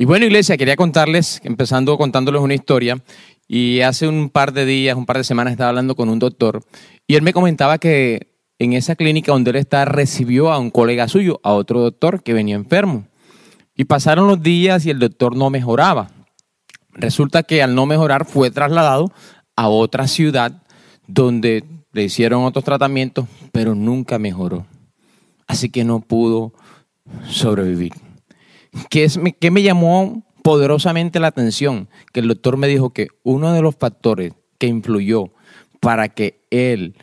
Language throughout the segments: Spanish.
Y bueno, iglesia, quería contarles, empezando contándoles una historia. Y hace un par de días, un par de semanas, estaba hablando con un doctor y él me comentaba que en esa clínica donde él está recibió a un colega suyo, a otro doctor que venía enfermo. Y pasaron los días y el doctor no mejoraba. Resulta que al no mejorar fue trasladado a otra ciudad donde le hicieron otros tratamientos, pero nunca mejoró. Así que no pudo sobrevivir. ¿Qué, es, me llamó poderosamente la atención? Que el doctor me dijo que uno de los factores que influyó para que él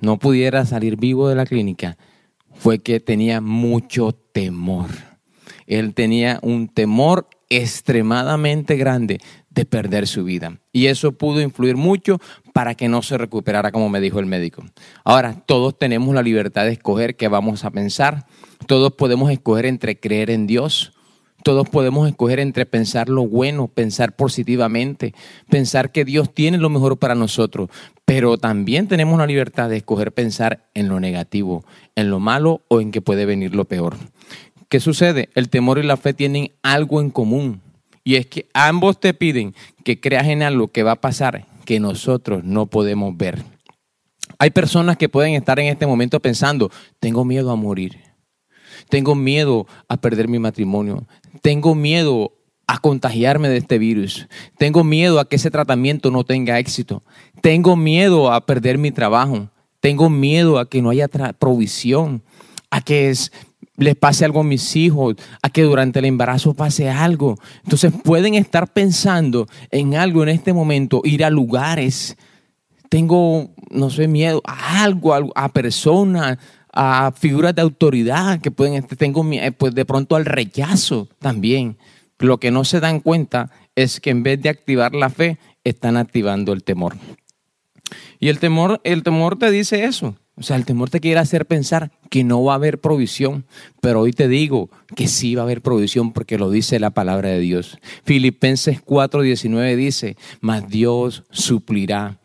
no pudiera salir vivo de la clínica fue que tenía mucho temor. Él tenía un temor extremadamente grande de perder su vida. Y eso pudo influir mucho para que no se recuperara, como me dijo el médico. Ahora, todos tenemos la libertad de escoger qué vamos a pensar. Todos podemos escoger entre creer en Dios todos podemos escoger entre pensar lo bueno, pensar positivamente, pensar que Dios tiene lo mejor para nosotros, pero también tenemos la libertad de escoger pensar en lo negativo, en lo malo o en que puede venir lo peor. ¿Qué sucede? El temor y la fe tienen algo en común y es que ambos te piden que creas en algo que va a pasar que nosotros no podemos ver. Hay personas que pueden estar en este momento pensando, tengo miedo a morir tengo miedo a perder mi matrimonio. Tengo miedo a contagiarme de este virus. Tengo miedo a que ese tratamiento no tenga éxito. Tengo miedo a perder mi trabajo. Tengo miedo a que no haya provisión, a que les pase algo a mis hijos, a que durante el embarazo pase algo. Entonces pueden estar pensando en algo en este momento, ir a lugares. Tengo, no sé, miedo a algo, a personas, a figuras de autoridad que pueden, este, tengo eh, pues de pronto al rechazo también. Lo que no se dan cuenta es que en vez de activar la fe, están activando el temor. Y el temor, el temor te dice eso. O sea, el temor te quiere hacer pensar que no va a haber provisión, pero hoy te digo que sí va a haber provisión porque lo dice la palabra de Dios. Filipenses 4:19 dice, mas Dios suplirá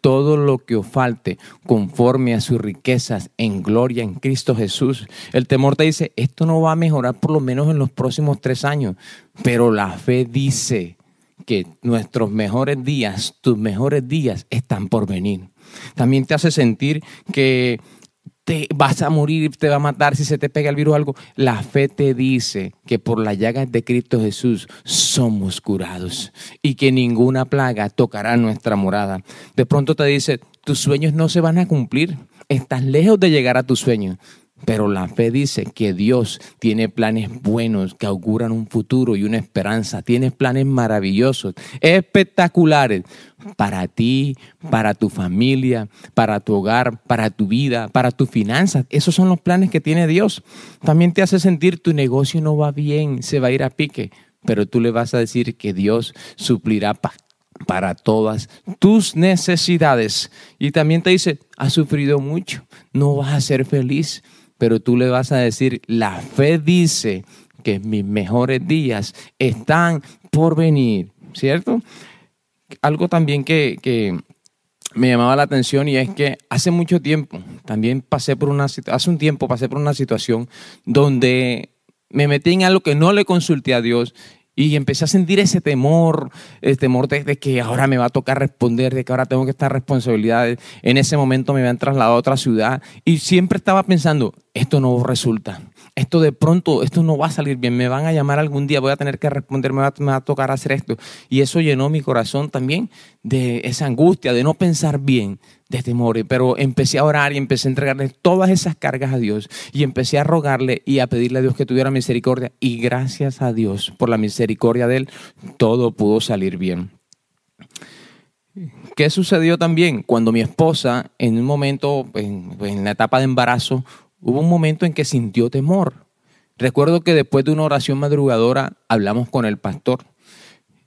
todo lo que os falte conforme a sus riquezas en gloria en Cristo Jesús. El temor te dice, esto no va a mejorar por lo menos en los próximos tres años, pero la fe dice que nuestros mejores días, tus mejores días están por venir. También te hace sentir que vas a morir, te va a matar si se te pega el virus o algo. La fe te dice que por las llagas de Cristo Jesús somos curados y que ninguna plaga tocará nuestra morada. De pronto te dice, tus sueños no se van a cumplir, estás lejos de llegar a tus sueños. Pero la fe dice que Dios tiene planes buenos que auguran un futuro y una esperanza. Tiene planes maravillosos, espectaculares para ti, para tu familia, para tu hogar, para tu vida, para tus finanzas. Esos son los planes que tiene Dios. También te hace sentir tu negocio no va bien, se va a ir a pique. Pero tú le vas a decir que Dios suplirá para todas tus necesidades. Y también te dice, has sufrido mucho, no vas a ser feliz pero tú le vas a decir, la fe dice que mis mejores días están por venir, ¿cierto? Algo también que, que me llamaba la atención y es que hace mucho tiempo, también pasé por una hace un tiempo pasé por una situación donde me metí en algo que no le consulté a Dios y empecé a sentir ese temor, el temor de, que ahora me va a tocar responder, de que ahora tengo que estar responsabilidades. En ese momento me habían trasladado a otra ciudad y siempre estaba pensando, esto no resulta. Esto de pronto, esto no va a salir bien, me van a llamar algún día, voy a tener que responder, me va, me a tocar hacer esto. Y eso llenó mi corazón también de esa angustia, de no pensar bien, de temor. Pero empecé a orar y empecé a entregarle todas esas cargas a Dios y empecé a rogarle y a pedirle a Dios que tuviera misericordia. Y gracias a Dios por la misericordia de Él, todo pudo salir bien. ¿Qué sucedió también? Cuando mi esposa, en un momento, en, la etapa de embarazo, hubo un momento en que sintió temor. Recuerdo que después de una oración madrugadora hablamos con el pastor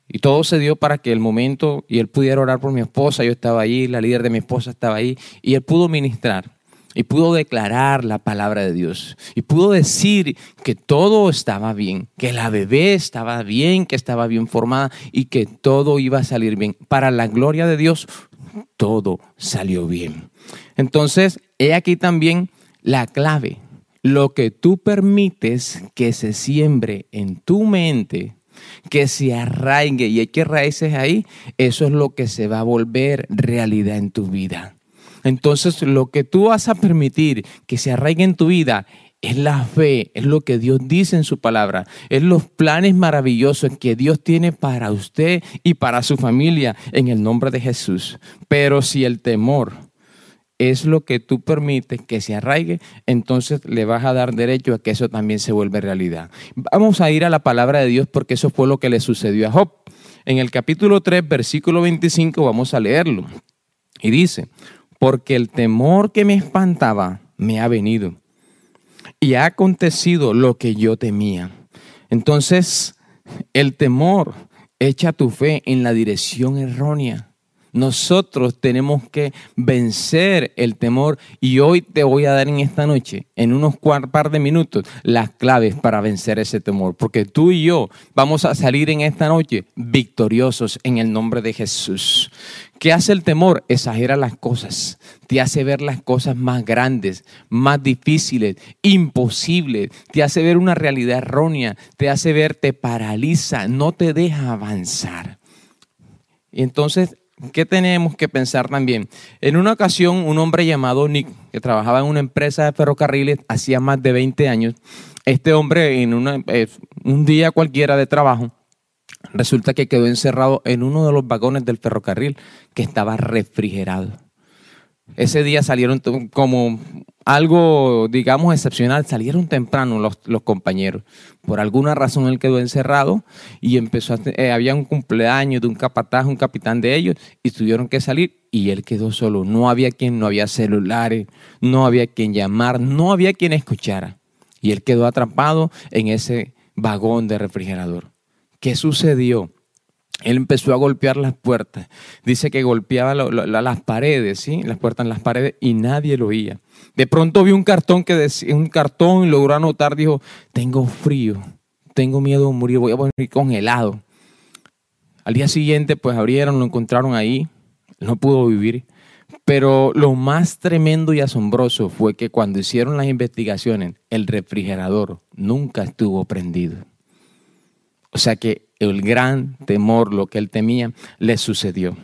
y todo se dio para que el momento y él pudiera orar por mi esposa, yo estaba ahí, la líder de mi esposa estaba ahí y él pudo ministrar y pudo declarar la palabra de Dios y pudo decir que todo estaba bien, que la bebé estaba bien, que estaba bien formada y que todo iba a salir bien. Para la gloria de Dios, todo salió bien. Entonces, he aquí también la clave. Lo que tú permites que se siembre en tu mente que se arraigue y hay que raíces ahí, eso es lo que se va a volver realidad en tu vida. Entonces, lo que tú vas a permitir que se arraigue en tu vida es la fe, es lo que Dios dice en su palabra, es los planes maravillosos que Dios tiene para usted y para su familia en el nombre de Jesús. Pero si el temor es lo que tú permites que se arraigue, entonces le vas a dar derecho a que eso también se vuelva realidad. Vamos a ir a la palabra de Dios porque eso fue lo que le sucedió a Job. En el capítulo 3, versículo 25, vamos a leerlo. Y dice, porque el temor que me espantaba me ha venido y ha acontecido lo que yo temía. Entonces, el temor echa tu fe en la dirección errónea. Nosotros tenemos que vencer el temor y hoy te voy a dar en esta noche, en unos par de minutos, las claves para vencer ese temor. Porque tú y yo vamos a salir en esta noche victoriosos en el nombre de Jesús. ¿Qué hace el temor? Exagera las cosas, te hace ver las cosas más grandes, más difíciles, imposibles, te hace ver una realidad errónea, te hace ver, te paraliza, no te deja avanzar. Y entonces ¿Qué tenemos que pensar también? En una ocasión, un hombre llamado Nick, que trabajaba en una empresa de ferrocarriles hacía más de 20 años, este hombre en eh, un día cualquiera de trabajo, resulta que quedó encerrado en uno de los vagones del ferrocarril que estaba refrigerado. Ese día salieron como algo, digamos, excepcional. Salieron temprano los, los, compañeros. Por alguna razón él quedó encerrado y empezó a, eh, había un cumpleaños de un capataz, un capitán de ellos, y tuvieron que salir y él quedó solo. No había quien, no había celulares, no había quien llamar, no había quien escuchara. Y él quedó atrapado en ese vagón de refrigerador. ¿Qué sucedió? Él empezó a golpear las puertas. Dice que golpeaba las paredes, ¿sí? Las puertas en las paredes y nadie lo oía. De pronto vio un cartón que decía, un cartón y logró anotar, dijo, tengo frío, tengo miedo de morir, voy a morir congelado. Al día siguiente, pues abrieron, lo encontraron ahí, no pudo vivir. Pero lo más tremendo y asombroso fue que cuando hicieron las investigaciones, el refrigerador nunca estuvo prendido. O sea que el gran temor, lo que él temía, le sucedió.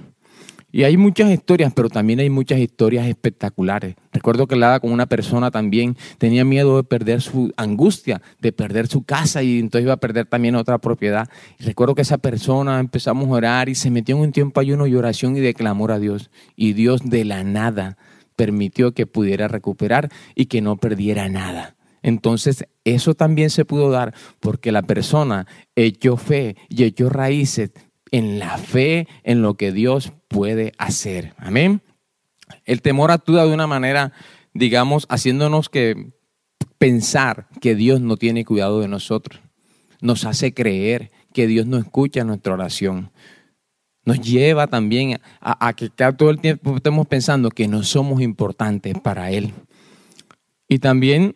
Y hay muchas historias, pero también hay muchas historias espectaculares. Recuerdo que hablaba con una persona también, tenía miedo de perder su angustia, de perder su casa y entonces iba a perder también otra propiedad. Y recuerdo que esa persona empezamos a orar y se metió en un tiempo ayuno y oración y de clamor a Dios. Y Dios de la nada permitió que pudiera recuperar y que no perdiera nada. Entonces, eso también se pudo dar porque la persona echó fe y echó raíces en la fe en lo que Dios puede hacer. Amén. El temor actúa de una manera, digamos, haciéndonos que pensar que Dios no tiene cuidado de nosotros. Nos hace creer que Dios no escucha nuestra oración. Nos lleva también a, a que todo el tiempo estemos pensando que no somos importantes para Él. Y también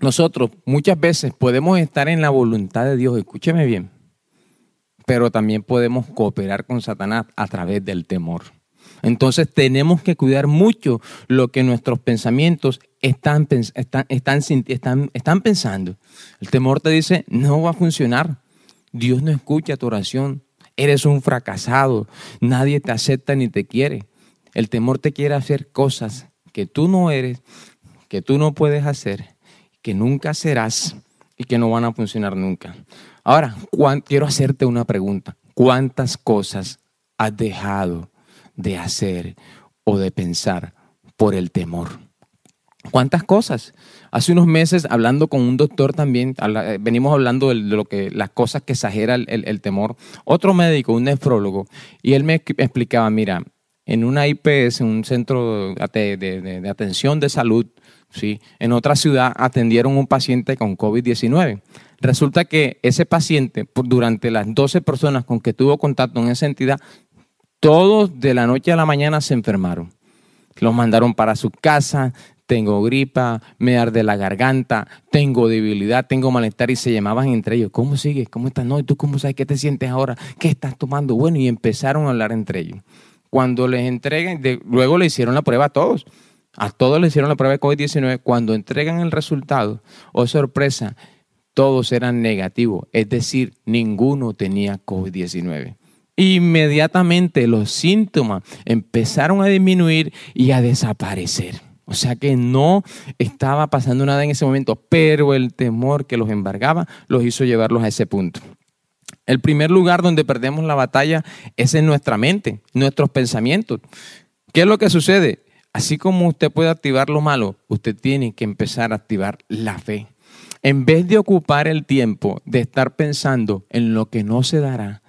nosotros muchas veces podemos estar en la voluntad de Dios, escúcheme bien, pero también podemos cooperar con Satanás a través del temor. Entonces tenemos que cuidar mucho lo que nuestros pensamientos están, están, están, están, pensando. El temor te dice, no va a funcionar. Dios no escucha tu oración. Eres un fracasado. Nadie te acepta ni te quiere. El temor te quiere hacer cosas que tú no eres, que tú no puedes hacer que nunca serás y que no van a funcionar nunca. Ahora, quiero hacerte una pregunta. ¿Cuántas cosas has dejado de hacer o de pensar por el temor? ¿Cuántas cosas? Hace unos meses, hablando con un doctor también, eh, venimos hablando de lo que, las cosas que exagera el, temor. Otro médico, un nefrólogo, y él me explicaba, mira, en una IPS, un centro de atención de salud, En otra ciudad atendieron un paciente con COVID-19. Resulta que ese paciente, durante las 12 personas con que tuvo contacto en esa entidad, todos de la noche a la mañana se enfermaron. Los mandaron para su casa, tengo gripa, me arde la garganta, tengo debilidad, tengo malestar y se llamaban entre ellos. ¿Cómo sigues? ¿Cómo estás? No, ¿y tú cómo sabes qué te sientes ahora? ¿Qué estás tomando? Bueno, y empezaron a hablar entre ellos. Cuando les entreguen, luego le hicieron la prueba a todos. A todos le hicieron la prueba de COVID-19. Cuando entregan el resultado, oh sorpresa, todos eran negativos, es decir, ninguno tenía COVID-19. Inmediatamente los síntomas empezaron a disminuir y a desaparecer. O sea que no estaba pasando nada en ese momento, pero el temor que los embargaba los hizo llevarlos a ese punto. El primer lugar donde perdemos la batalla es en nuestra mente, nuestros pensamientos. ¿Qué es lo que sucede? Así como usted puede activar lo malo, usted tiene que empezar a activar la fe. En vez de ocupar el tiempo de estar pensando en lo que no se dará,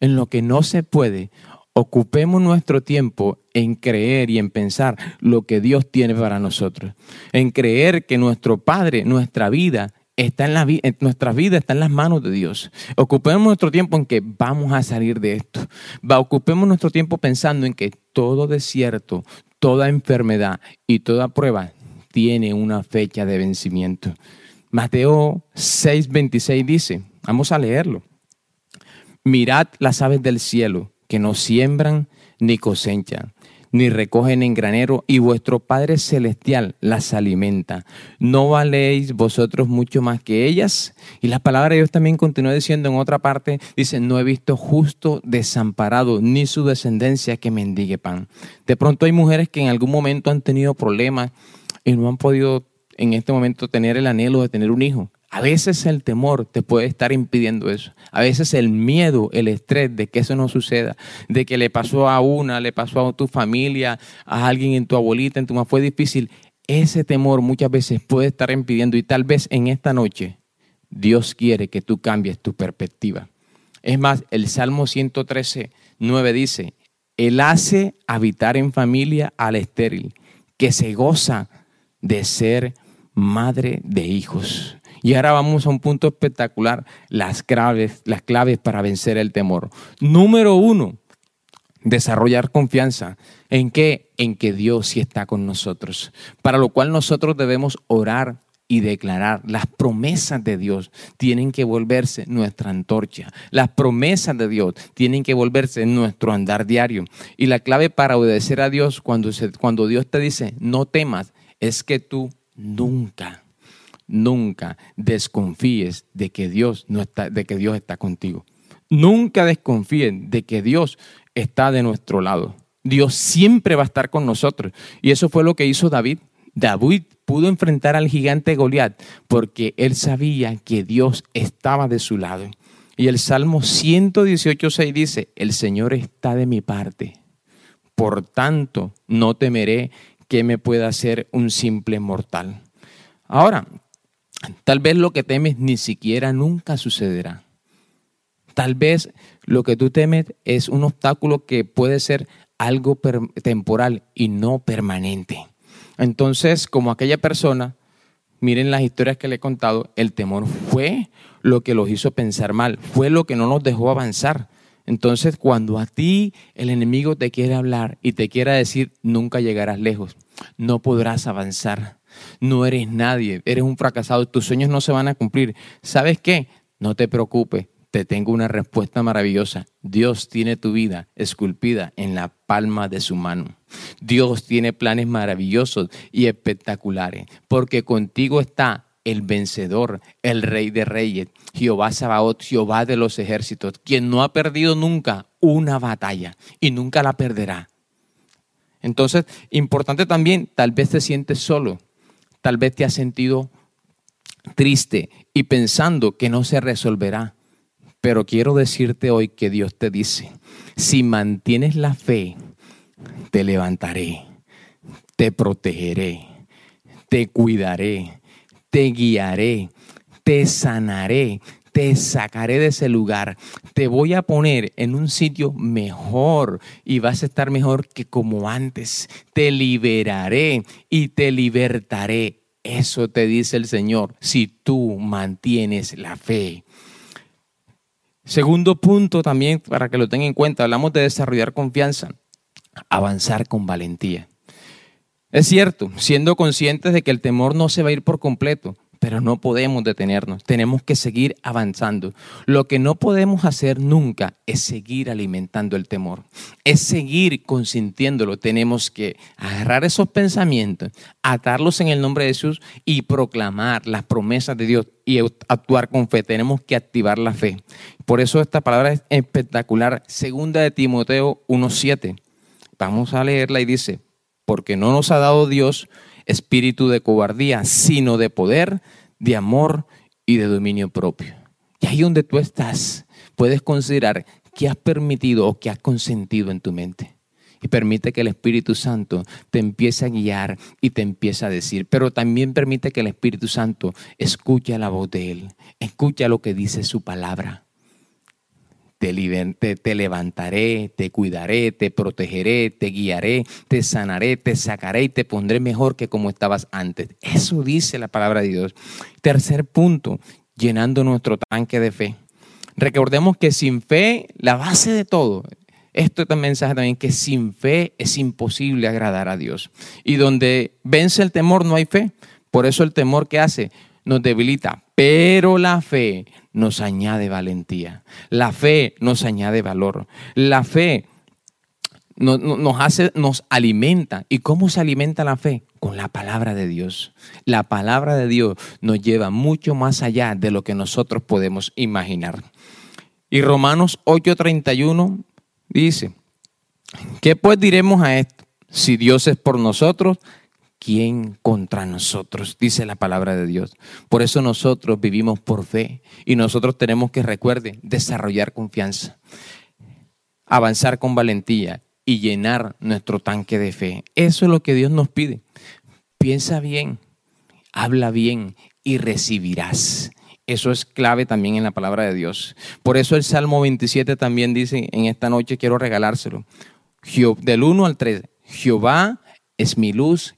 en lo que no se puede, ocupemos nuestro tiempo en creer y en pensar lo que Dios tiene para nosotros, en creer que nuestro Padre, nuestra vida, está en, la nuestra vida está en las manos de Dios. Ocupemos nuestro tiempo en que vamos a salir de esto. Ocupemos nuestro tiempo pensando en que todo desierto, toda enfermedad y toda prueba tiene una fecha de vencimiento. Mateo 6:26 dice, vamos a leerlo. Mirad las aves del cielo que no siembran ni cosechan, ni recogen en granero, y vuestro Padre Celestial las alimenta. ¿No valéis vosotros mucho más que ellas? Y la palabra de Dios también continúa diciendo en otra parte, dice, no he visto justo desamparado, ni su descendencia que mendigue pan. De pronto hay mujeres que en algún momento han tenido problemas y no han podido en este momento tener el anhelo de tener un hijo. A veces el temor te puede estar impidiendo eso. A veces el miedo, el estrés de que eso no suceda, de que le pasó a una, le pasó a tu familia, a alguien en tu abuelita, en tu mamá, fue difícil. Ese temor muchas veces puede estar impidiendo y tal vez en esta noche Dios quiere que tú cambies tu perspectiva. Es más, el Salmo 113, 9 dice, Él hace habitar en familia al estéril, que se goza de ser madre de hijos. Y ahora vamos a un punto espectacular, las claves, las claves para vencer el temor. Número uno, desarrollar confianza. ¿En qué? En que Dios sí está con nosotros. Para lo cual nosotros debemos orar y declarar. Las promesas de Dios tienen que volverse nuestra antorcha. Las promesas de Dios tienen que volverse nuestro andar diario. Y la clave para obedecer a Dios cuando, cuando Dios te dice, no temas, es que tú nunca nunca desconfíes de que Dios no está, de que Dios está contigo. Nunca desconfíen de que Dios está de nuestro lado. Dios siempre va a estar con nosotros. Y eso fue lo que hizo David. David pudo enfrentar al gigante Goliat porque él sabía que Dios estaba de su lado. Y el Salmo 118.6 dice, el Señor está de mi parte. Por tanto, no temeré que me pueda hacer un simple mortal. Ahora, Tal vez lo que temes ni siquiera nunca sucederá. Tal vez lo que tú temes es un obstáculo que puede ser algo temporal y no permanente. Entonces, como aquella persona, miren las historias que le he contado, el temor fue lo que los hizo pensar mal, fue lo que no nos dejó avanzar. Entonces, cuando a ti el enemigo te quiere hablar y te quiera decir, nunca llegarás lejos, no podrás avanzar, no eres nadie, eres un fracasado, tus sueños no se van a cumplir. ¿Sabes qué? No te preocupes, te tengo una respuesta maravillosa. Dios tiene tu vida esculpida en la palma de su mano. Dios tiene planes maravillosos y espectaculares, porque contigo está el vencedor, el rey de reyes, Jehová Sabaoth, Jehová de los ejércitos, quien no ha perdido nunca una batalla y nunca la perderá. Entonces, importante también, tal vez te sientes solo, Tal vez te has sentido triste y pensando que no se resolverá. Pero quiero decirte hoy que Dios te dice, si mantienes la fe, te levantaré, te protegeré, te cuidaré, te guiaré, te sanaré, te sacaré de ese lugar, te voy a poner en un sitio mejor y vas a estar mejor que como antes. Te liberaré y te libertaré. Eso te dice el Señor si tú mantienes la fe. Segundo punto también, para que lo tengan en cuenta, hablamos de desarrollar confianza, avanzar con valentía. Es cierto, siendo conscientes de que el temor no se va a ir por completo, pero no podemos detenernos, tenemos que seguir avanzando. Lo que no podemos hacer nunca es seguir alimentando el temor, es seguir consintiéndolo. Tenemos que agarrar esos pensamientos, atarlos en el nombre de Jesús y proclamar las promesas de Dios y actuar con fe. Tenemos que activar la fe. Por eso esta palabra es espectacular. Segunda de Timoteo 1.7. Vamos a leerla y dice, porque no nos ha dado Dios espíritu de cobardía, sino de poder, de amor y de dominio propio. Y ahí donde tú estás, puedes considerar qué has permitido o qué has consentido en tu mente. Y permite que el Espíritu Santo te empiece a guiar y te empiece a decir. Pero también permite que el Espíritu Santo escuche la voz de Él. Escucha lo que dice su palabra te, levantaré, te cuidaré, te protegeré, te guiaré, te sanaré, te sacaré y te pondré mejor que como estabas antes. Eso dice la palabra de Dios. Tercer punto, llenando nuestro tanque de fe. Recordemos que sin fe, la base de todo, esto es un mensaje también que sin fe es imposible agradar a Dios. Y donde vence el temor no hay fe. Por eso el temor que hace nos debilita, pero la fe nos añade valentía. La fe nos añade valor. La fe nos, hace, nos alimenta. ¿Y cómo se alimenta la fe? Con la palabra de Dios. La palabra de Dios nos lleva mucho más allá de lo que nosotros podemos imaginar. Y Romanos 8:31 dice, ¿qué pues diremos a esto? Si Dios es por nosotros, ¿quién contra nosotros? Dice la palabra de Dios. Por eso nosotros vivimos por fe y nosotros tenemos que, recuerde, desarrollar confianza, avanzar con valentía y llenar nuestro tanque de fe. Eso es lo que Dios nos pide. Piensa bien, habla bien y recibirás. Eso es clave también en la palabra de Dios. Por eso el Salmo 27 también dice, en esta noche quiero regalárselo. Del 1 al 3, Jehová es mi luz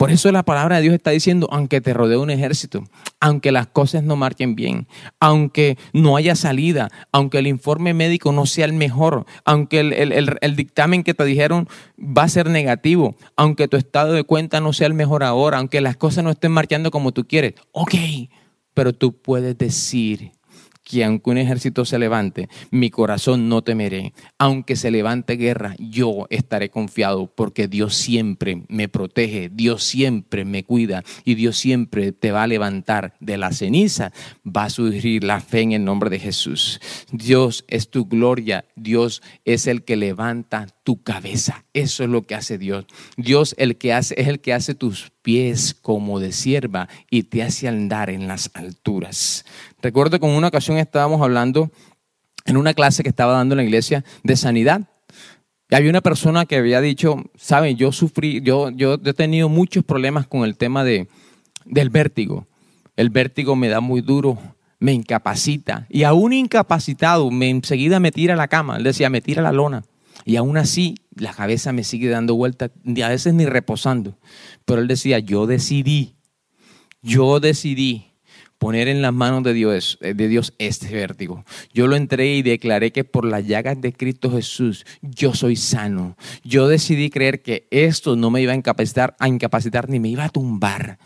Por eso la palabra de Dios está diciendo, aunque te rodee un ejército, aunque las cosas no marchen bien, aunque no haya salida, aunque el informe médico no sea el mejor, aunque el, dictamen que te dijeron va a ser negativo, aunque tu estado de cuenta no sea el mejor ahora, aunque las cosas no estén marchando como tú quieres, ok, pero tú puedes decir, que aunque un ejército se levante, mi corazón no temeré. Aunque se levante guerra, yo estaré confiado porque Dios siempre me protege, Dios siempre me cuida y Dios siempre te va a levantar de la ceniza. Va a surgir la fe en el nombre de Jesús. Dios es tu gloria, Dios es el que levanta tu cabeza. Eso es lo que hace Dios. Dios el que hace, es el que hace tus pies como de sierva y te hace andar en las alturas. Recuerdo que en una ocasión estábamos hablando en una clase que estaba dando en la iglesia de sanidad. Y había una persona que había dicho, saben, yo sufrí, yo, yo he tenido muchos problemas con el tema de, del vértigo. El vértigo me da muy duro, me incapacita. Y aún incapacitado, me, enseguida me tira a la cama. Él decía, me tira a la lona. Y aún así, la cabeza me sigue dando vueltas, a veces ni reposando. Pero él decía, yo decidí, yo decidí poner en las manos de Dios, eh, de Dios este vértigo. Yo lo entré y declaré que por las llagas de Cristo Jesús yo soy sano. Yo decidí creer que esto no me iba a incapacitar, a incapacitar ni me iba a tumbar.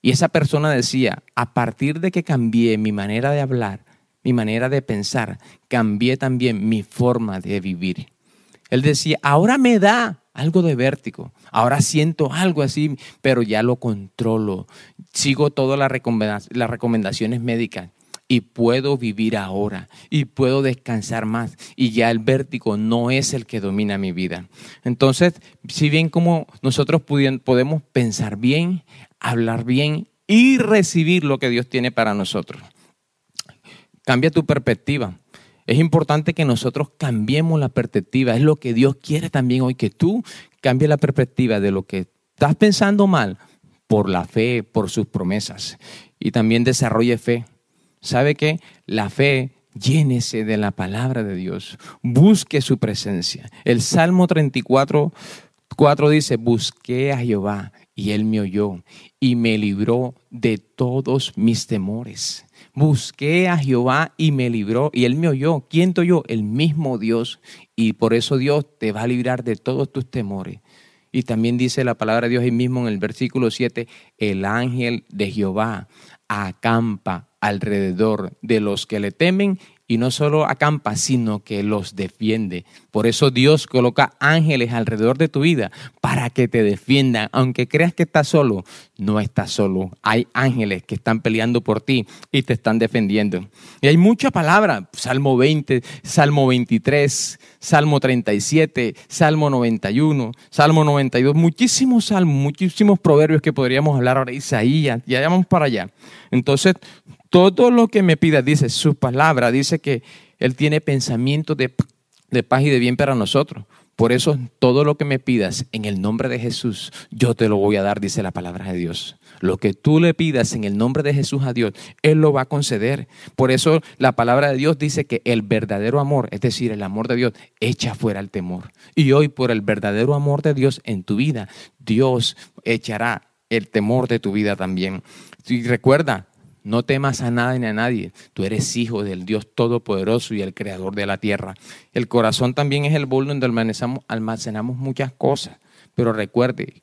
Y esa persona decía, a partir de que cambié mi manera de hablar, mi manera de pensar, cambié también mi forma de vivir. Él decía, ahora me da algo de vértigo, ahora siento algo así, pero ya lo controlo. Sigo todas las recomendaciones médicas y puedo vivir ahora y puedo descansar más y ya el vértigo no es el que domina mi vida. Entonces, si bien como nosotros podemos pensar bien, hablar bien y recibir lo que Dios tiene para nosotros. Cambia tu perspectiva. Es importante que nosotros cambiemos la perspectiva. Es lo que Dios quiere también hoy, que tú cambies la perspectiva de lo que estás pensando mal por la fe, por sus promesas. Y también desarrolle fe. ¿Sabe qué? La fe Llénese de la palabra de Dios. Busque su presencia. El Salmo 34, 4 dice, busqué a Jehová y él me oyó y me libró de todos mis temores. Busqué a Jehová y me libró y él me oyó. ¿Quién te oyó? El mismo Dios. Y por eso Dios te va a librar de todos tus temores. Y también dice la palabra de Dios ahí mismo en el versículo 7, el ángel de Jehová acampa alrededor de los que le temen y no solo acampa, sino que los defiende. Por eso Dios coloca ángeles alrededor de tu vida para que te defiendan. Aunque creas que estás solo, no estás solo. Hay ángeles que están peleando por ti y te están defendiendo. Y hay mucha palabra, Salmo 20, Salmo 23, Salmo 37, Salmo 91, Salmo 92, muchísimos salmos, muchísimos proverbios que podríamos hablar ahora. Isaías, ya vamos para allá. Entonces, todo lo que me pidas, dice su palabra, dice que Él tiene pensamientos de, de paz y de bien para nosotros. Por eso todo lo que me pidas en el nombre de Jesús, yo te lo voy a dar, dice la palabra de Dios. Lo que tú le pidas en el nombre de Jesús a Dios, Él lo va a conceder. Por eso la palabra de Dios dice que el verdadero amor, es decir, el amor de Dios, echa fuera el temor. Y hoy por el verdadero amor de Dios en tu vida, Dios echará el temor de tu vida también. Y recuerda, no temas a nada ni a nadie. Tú eres hijo del Dios Todopoderoso y el Creador de la tierra. El corazón también es el bol donde almacenamos, muchas cosas. Pero recuerde,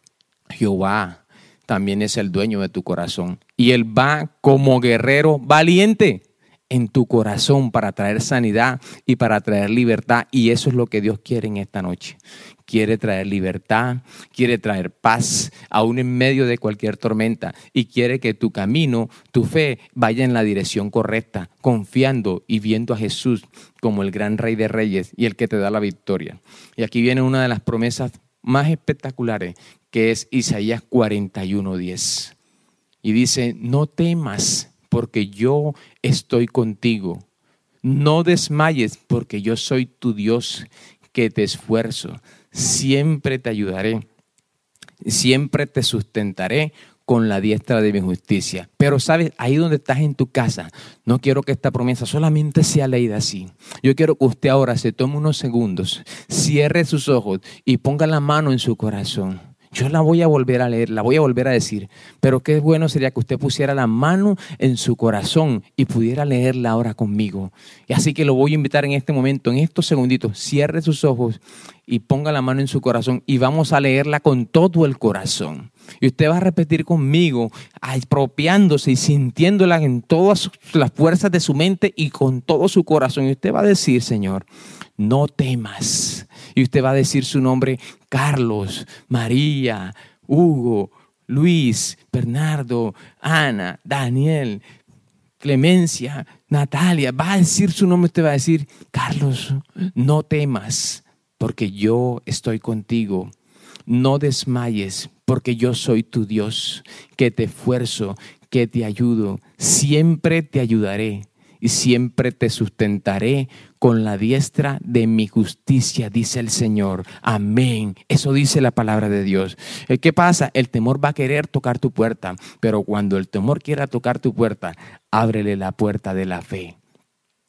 Jehová también es el dueño de tu corazón. Y Él va como guerrero valiente en tu corazón para traer sanidad y para traer libertad. Y eso es lo que Dios quiere en esta noche. Quiere traer libertad, quiere traer paz, aún en medio de cualquier tormenta. Y quiere que tu camino, tu fe, vaya en la dirección correcta, confiando y viendo a Jesús como el gran Rey de Reyes y el que te da la victoria. Y aquí viene una de las promesas más espectaculares, que es Isaías 41:10. Y dice, no temas porque yo estoy contigo. No desmayes, porque yo soy tu Dios que te esfuerzo. Siempre te ayudaré. Siempre te sustentaré con la diestra de mi justicia. Pero sabes, ahí donde estás en tu casa, no quiero que esta promesa solamente sea leída así. Yo quiero que usted ahora se tome unos segundos, cierre sus ojos y ponga la mano en su corazón yo la voy a volver a leer, la voy a volver a decir, pero qué bueno sería que usted pusiera la mano en su corazón y pudiera leerla ahora conmigo. Y así que lo voy a invitar en este momento, en estos segunditos, cierre sus ojos y ponga la mano en su corazón y vamos a leerla con todo el corazón. Y usted va a repetir conmigo, apropiándose y sintiéndola en todas las fuerzas de su mente y con todo su corazón. Y usted va a decir, Señor, no temas y usted va a decir su nombre, Carlos, María, Hugo, Luis, Bernardo, Ana, Daniel, Clemencia, Natalia. Va a decir su nombre, usted va a decir, Carlos, no temas, porque yo estoy contigo. No desmayes, porque yo soy tu Dios, que te esfuerzo, que te ayudo. Siempre te ayudaré y siempre te sustentaré con la diestra de mi justicia, dice el Señor. Amén. Eso dice la palabra de Dios. Eh, ¿Qué pasa? El temor va a querer tocar tu puerta, pero cuando el temor quiera tocar tu puerta, ábrele la puerta de la fe.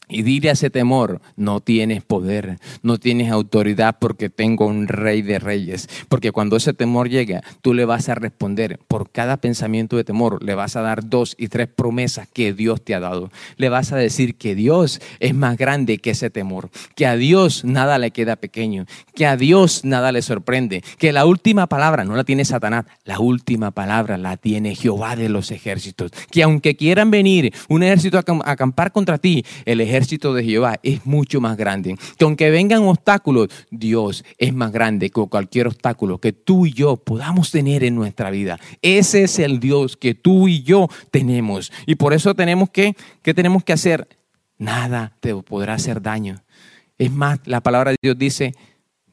Y dile a ese temor, no tienes poder, no tienes autoridad porque tengo un rey de reyes. Porque cuando ese temor llega, tú le vas a responder por cada pensamiento de temor, le vas a dar dos y tres promesas que Dios te ha dado. Le vas a decir que Dios es más grande que ese temor, que a Dios nada le queda pequeño, que a Dios nada le sorprende, que la última palabra no la tiene Satanás, la última palabra la tiene Jehová de los ejércitos. Que aunque quieran venir un ejército a acampar contra ti, el ejército ejército de Jehová es mucho más grande. Que aunque vengan obstáculos, Dios es más grande que cualquier obstáculo que tú y yo podamos tener en nuestra vida. Ese es el Dios que tú y yo tenemos. Y por eso tenemos que, ¿qué tenemos que hacer? Nada te podrá hacer daño. Es más, la palabra de Dios dice,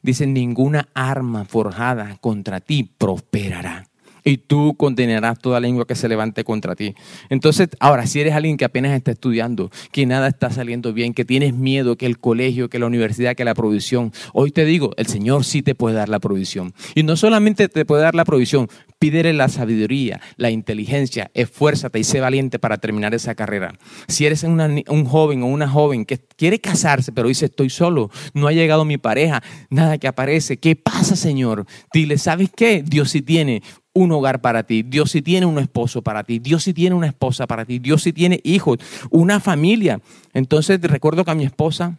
dice, ninguna arma forjada contra ti prosperará y tú condenarás toda lengua que se levante contra ti. Entonces, ahora, si eres alguien que apenas está estudiando, que nada está saliendo bien, que tienes miedo, que el colegio, que la universidad, que la provisión, hoy te digo, el Señor sí te puede dar la provisión. Y no solamente te puede dar la provisión, Pídele la sabiduría, la inteligencia, esfuérzate y sé valiente para terminar esa carrera. Si eres un joven o una joven que quiere casarse, pero dice, estoy solo, no ha llegado mi pareja, nada que aparece, ¿qué pasa, Señor? Dile, ¿sabes qué? Dios sí tiene un hogar para ti, Dios sí tiene un esposo para ti, Dios sí tiene una esposa para ti, Dios sí tiene hijos, una familia. Entonces recuerdo que a mi esposa,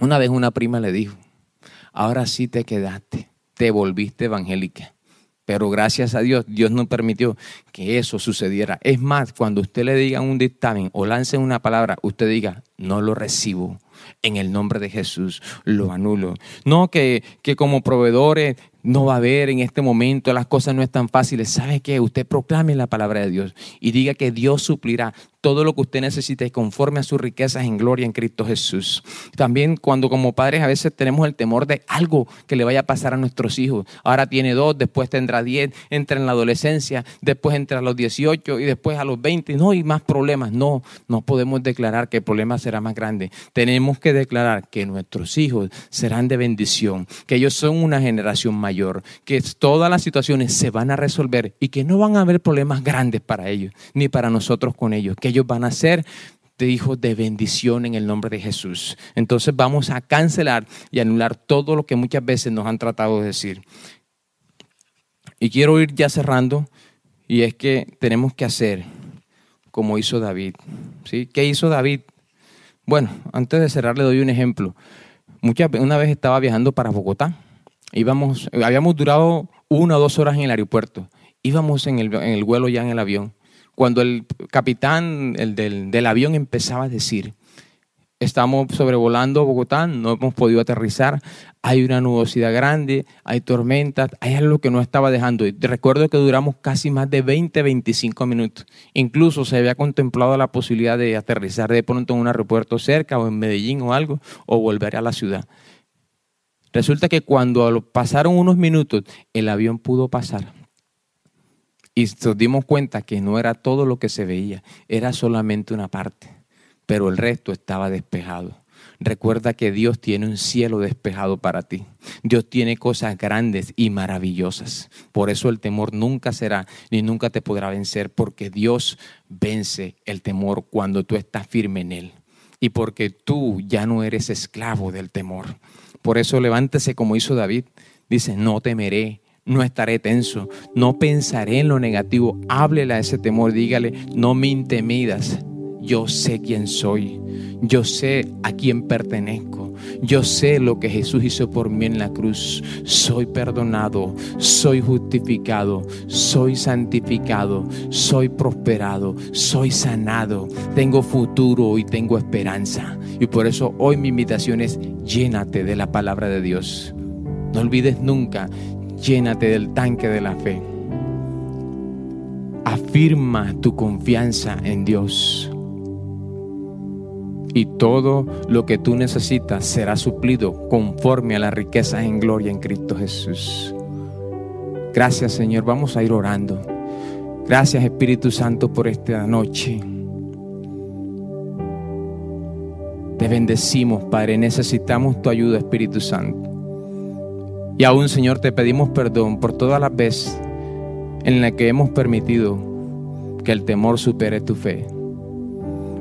una vez una prima le dijo, ahora sí te quedaste, te volviste evangélica. Pero gracias a Dios, Dios no permitió que eso sucediera. Es más, cuando usted le diga un dictamen o lance una palabra, usted diga, no lo recibo. En el nombre de Jesús lo anulo. No que, que como proveedores no va a haber en este momento, las cosas no están fáciles. ¿Sabe qué? Usted proclame la palabra de Dios y diga que Dios suplirá todo lo que usted necesite conforme a sus riquezas en gloria en Cristo Jesús. También cuando como padres a veces tenemos el temor de algo que le vaya a pasar a nuestros hijos. Ahora tiene dos, después tendrá diez, entra en la adolescencia, después entra a los 18 y después a los 20. No hay más problemas. No, no podemos declarar que el problema será más grande. Tenemos que declarar que nuestros hijos serán de bendición, que ellos son una generación mayor, que todas las situaciones se van a resolver y que no van a haber problemas grandes para ellos, ni para nosotros con ellos ellos van a ser de hijos de bendición en el nombre de Jesús. Entonces vamos a cancelar y anular todo lo que muchas veces nos han tratado de decir. Y quiero ir ya cerrando, y es que tenemos que hacer como hizo David. ¿sí? ¿Qué hizo David? Bueno, antes de cerrar le doy un ejemplo. Muchas, una vez estaba viajando para Bogotá. Íbamos, habíamos durado una o dos horas en el aeropuerto. Íbamos en el, en el vuelo ya en el avión cuando el capitán el del, avión empezaba a decir, estamos sobrevolando Bogotá, no hemos podido aterrizar, hay una nubosidad grande, hay tormentas, hay algo que no estaba dejando. Recuerdo que duramos casi más de 20, 25 minutos. Incluso se había contemplado la posibilidad de aterrizar de pronto en un aeropuerto cerca o en Medellín o algo, o volver a la ciudad. Resulta que cuando pasaron unos minutos, el avión pudo pasar. Y nos dimos cuenta que no era todo lo que se veía, era solamente una parte, pero el resto estaba despejado. Recuerda que Dios tiene un cielo despejado para ti. Dios tiene cosas grandes y maravillosas. Por eso el temor nunca será ni nunca te podrá vencer, porque Dios vence el temor cuando tú estás firme en Él. Y porque tú ya no eres esclavo del temor. Por eso levántese como hizo David. Dice, no temeré, no estaré tenso, no pensaré en lo negativo. Háblela a ese temor, dígale, no me intimidas. Yo sé quién soy, yo sé a quién pertenezco, yo sé lo que Jesús hizo por mí en la cruz. Soy perdonado, soy justificado, soy santificado, soy prosperado, soy sanado, tengo futuro y tengo esperanza. Y por eso hoy mi invitación es llénate de la palabra de Dios. No olvides nunca, llénate del tanque de la fe. Afirma tu confianza en Dios. Y todo lo que tú necesitas será suplido conforme a las riquezas en gloria en Cristo Jesús. Gracias Señor, vamos a ir orando. Gracias Espíritu Santo por esta noche. Te bendecimos, Padre. Necesitamos tu ayuda, Espíritu Santo. Y aún, Señor, te pedimos perdón por todas las veces en las que hemos permitido que el temor supere tu fe.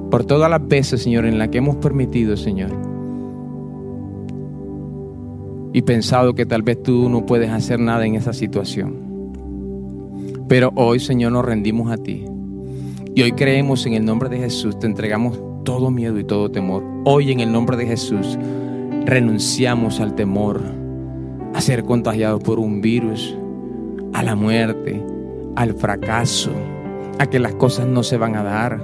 Por todas las veces, Señor, en las que hemos permitido, Señor, y pensado que tal vez tú no puedes hacer nada en esa situación. Pero hoy, Señor, nos rendimos a ti. Y hoy creemos en el nombre de Jesús, te entregamos todo miedo y todo temor. Hoy en el nombre de Jesús renunciamos al temor a ser contagiado por un virus, a la muerte, al fracaso, a que las cosas no se van a dar,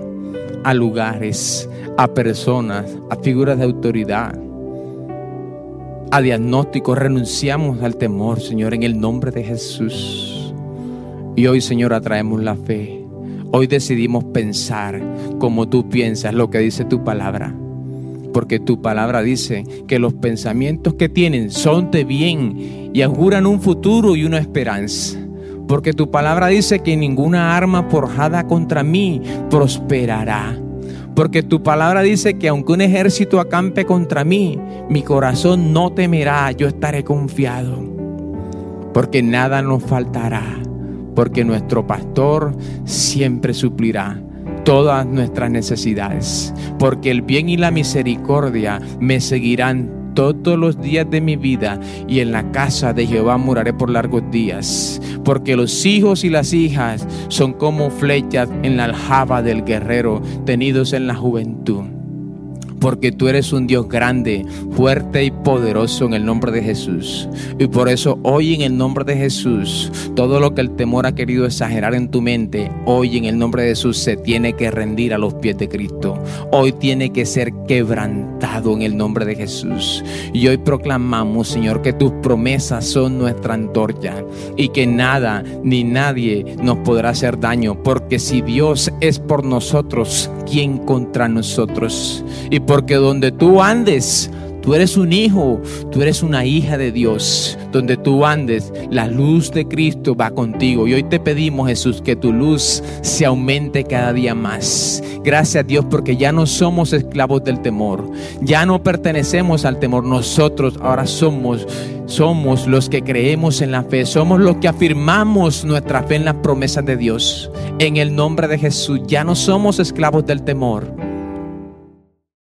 a lugares, a personas, a figuras de autoridad, a diagnósticos. Renunciamos al temor, Señor, en el nombre de Jesús. Y hoy, Señor, atraemos la fe. Hoy decidimos pensar como tú piensas, lo que dice tu palabra porque tu palabra dice que los pensamientos que tienen son de bien y auguran un futuro y una esperanza. Porque tu palabra dice que ninguna arma forjada contra mí prosperará. Porque tu palabra dice que aunque un ejército acampe contra mí, mi corazón no temerá, yo estaré confiado. Porque nada nos faltará porque nuestro pastor siempre suplirá todas nuestras necesidades, porque el bien y la misericordia me seguirán todos los días de mi vida y en la casa de Jehová moraré por largos días, porque los hijos y las hijas son como flechas en la aljaba del guerrero tenidos en la juventud porque tú eres un Dios grande, fuerte y poderoso en el nombre de Jesús. Y por eso hoy en el nombre de Jesús, todo lo que el temor ha querido exagerar en tu mente, hoy en el nombre de Jesús se tiene que rendir a los pies de Cristo. Hoy tiene que ser quebrantado en el nombre de Jesús. Y hoy proclamamos, Señor, que tus promesas son nuestra antorcha y que nada ni nadie nos podrá hacer daño, porque si Dios es por nosotros, ¿quién contra nosotros? Porque donde tú andes, Tú eres un hijo, tú eres una hija de Dios. Donde tú andes, la luz de Cristo va contigo. Y hoy te pedimos, Jesús, que tu luz se aumente cada día más. Gracias a Dios porque ya no somos esclavos del temor. Ya no pertenecemos al temor. Nosotros ahora somos somos los que creemos en la fe, somos los que afirmamos nuestra fe en las promesas de Dios. En el nombre de Jesús ya no somos esclavos del temor